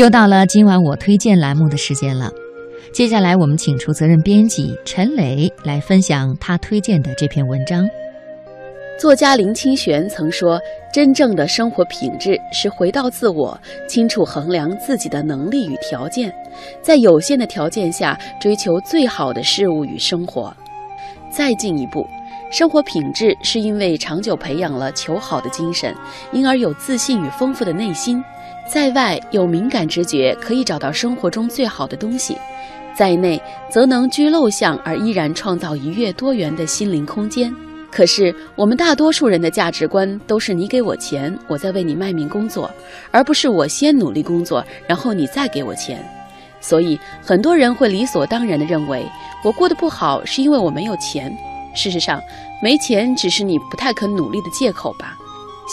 又到了今晚我推荐栏目的时间了。接下来，我们请出责任编辑陈磊来分享他推荐的这篇文章。作家林清玄曾说：“真正的生活品质是回到自我，清楚衡量自己的能力与条件，在有限的条件下追求最好的事物与生活。再进一步，生活品质是因为长久培养了求好的精神，因而有自信与丰富的内心。在外有敏感直觉，可以找到生活中最好的东西；在内则能居陋巷而依然创造愉悦多元的心灵空间。”可是，我们大多数人的价值观都是你给我钱，我在为你卖命工作，而不是我先努力工作，然后你再给我钱。所以，很多人会理所当然地认为，我过得不好是因为我没有钱。事实上，没钱只是你不太肯努力的借口吧。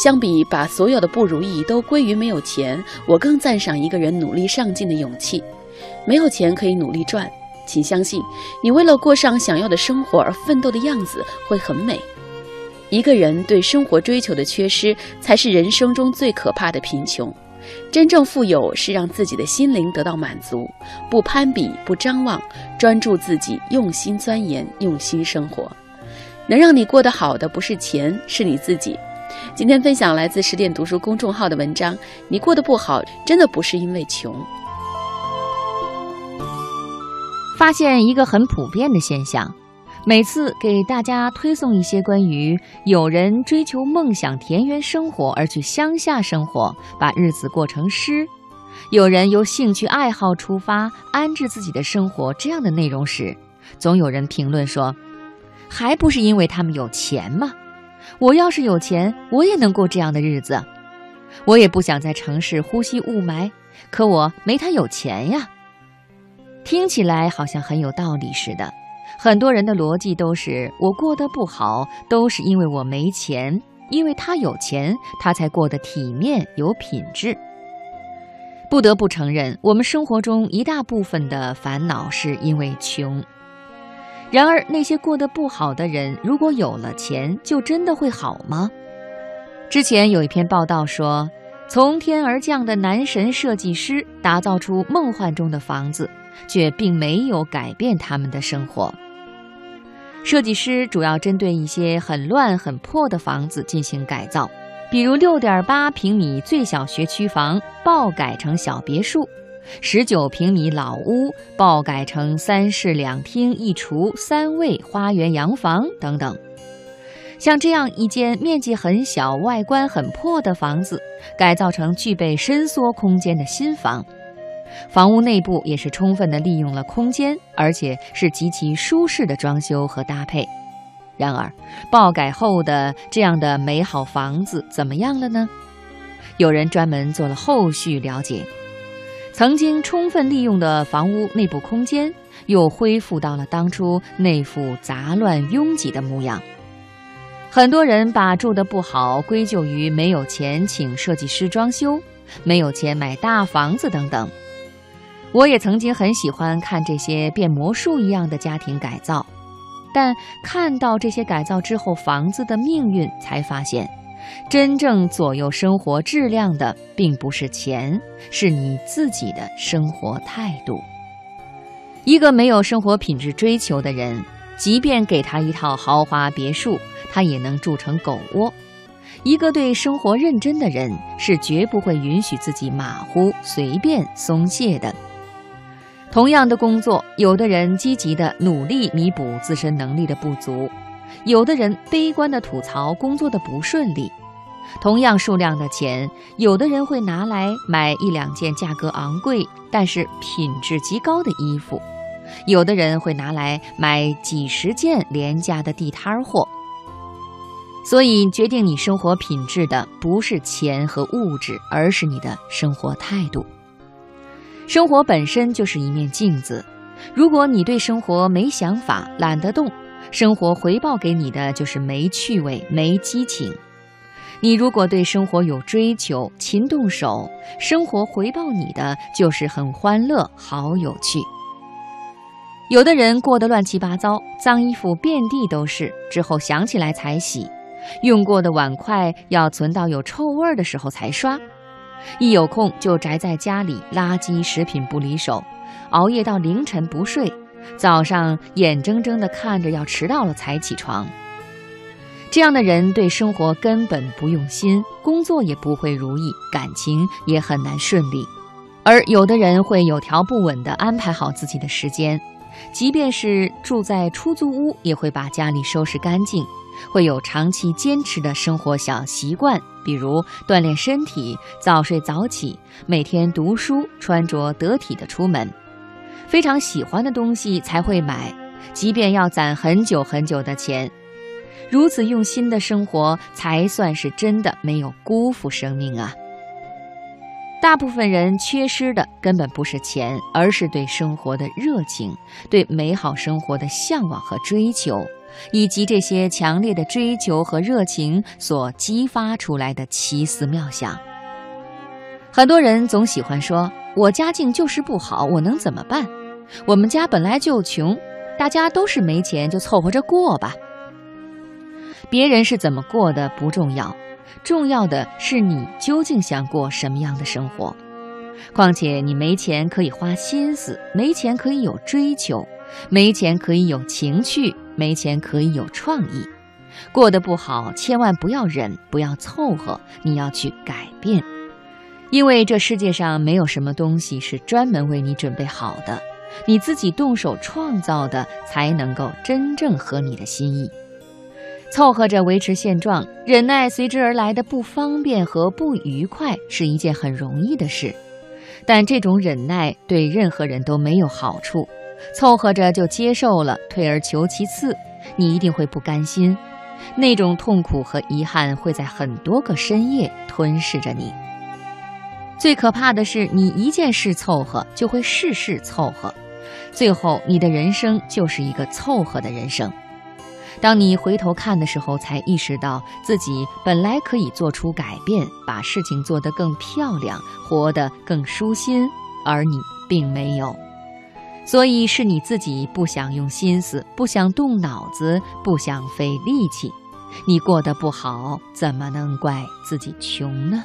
相比把所有的不如意都归于没有钱，我更赞赏一个人努力上进的勇气。没有钱可以努力赚。请相信，你为了过上想要的生活而奋斗的样子会很美。一个人对生活追求的缺失，才是人生中最可怕的贫穷。真正富有是让自己的心灵得到满足，不攀比，不张望，专注自己，用心钻研，用心生活。能让你过得好的不是钱，是你自己。今天分享来自十点读书公众号的文章：你过得不好，真的不是因为穷。发现一个很普遍的现象：每次给大家推送一些关于有人追求梦想田园生活而去乡下生活，把日子过成诗；有人由兴趣爱好出发安置自己的生活这样的内容时，总有人评论说：“还不是因为他们有钱吗？我要是有钱，我也能过这样的日子。我也不想在城市呼吸雾霾，可我没他有钱呀。”听起来好像很有道理似的，很多人的逻辑都是我过得不好，都是因为我没钱，因为他有钱，他才过得体面有品质。不得不承认，我们生活中一大部分的烦恼是因为穷。然而，那些过得不好的人，如果有了钱，就真的会好吗？之前有一篇报道说，从天而降的男神设计师打造出梦幻中的房子。却并没有改变他们的生活。设计师主要针对一些很乱很破的房子进行改造，比如六点八平米最小学区房爆改成小别墅，十九平米老屋爆改成三室两厅一厨三卫花园洋房等等。像这样一间面积很小、外观很破的房子，改造成具备伸缩空间的新房。房屋内部也是充分的利用了空间，而且是极其舒适的装修和搭配。然而，爆改后的这样的美好房子怎么样了呢？有人专门做了后续了解，曾经充分利用的房屋内部空间又恢复到了当初那副杂乱拥挤的模样。很多人把住的不好归咎于没有钱请设计师装修，没有钱买大房子等等。我也曾经很喜欢看这些变魔术一样的家庭改造，但看到这些改造之后房子的命运，才发现，真正左右生活质量的并不是钱，是你自己的生活态度。一个没有生活品质追求的人，即便给他一套豪华别墅，他也能住成狗窝。一个对生活认真的人，是绝不会允许自己马虎、随便、松懈的。同样的工作，有的人积极的努力弥补自身能力的不足，有的人悲观的吐槽工作的不顺利。同样数量的钱，有的人会拿来买一两件价格昂贵但是品质极高的衣服，有的人会拿来买几十件廉价的地摊货。所以，决定你生活品质的不是钱和物质，而是你的生活态度。生活本身就是一面镜子，如果你对生活没想法、懒得动，生活回报给你的就是没趣味、没激情；你如果对生活有追求、勤动手，生活回报你的就是很欢乐、好有趣。有的人过得乱七八糟，脏衣服遍地都是，之后想起来才洗；用过的碗筷要存到有臭味的时候才刷。一有空就宅在家里，垃圾食品不离手，熬夜到凌晨不睡，早上眼睁睁地看着要迟到了才起床。这样的人对生活根本不用心，工作也不会如意，感情也很难顺利。而有的人会有条不紊地安排好自己的时间，即便是住在出租屋，也会把家里收拾干净，会有长期坚持的生活小习惯，比如锻炼身体、早睡早起、每天读书、穿着得体的出门。非常喜欢的东西才会买，即便要攒很久很久的钱。如此用心的生活，才算是真的没有辜负生命啊！大部分人缺失的根本不是钱，而是对生活的热情，对美好生活的向往和追求，以及这些强烈的追求和热情所激发出来的奇思妙想。很多人总喜欢说：“我家境就是不好，我能怎么办？我们家本来就穷，大家都是没钱，就凑合着过吧。”别人是怎么过的不重要，重要的是你究竟想过什么样的生活。况且你没钱可以花心思，没钱可以有追求，没钱可以有情趣，没钱可以有创意。过得不好，千万不要忍，不要凑合，你要去改变。因为这世界上没有什么东西是专门为你准备好的，你自己动手创造的才能够真正合你的心意。凑合着维持现状，忍耐随之而来的不方便和不愉快是一件很容易的事，但这种忍耐对任何人都没有好处。凑合着就接受了，退而求其次，你一定会不甘心，那种痛苦和遗憾会在很多个深夜吞噬着你。最可怕的是，你一件事凑合，就会事事凑合，最后你的人生就是一个凑合的人生。当你回头看的时候，才意识到自己本来可以做出改变，把事情做得更漂亮，活得更舒心，而你并没有。所以是你自己不想用心思，不想动脑子，不想费力气。你过得不好，怎么能怪自己穷呢？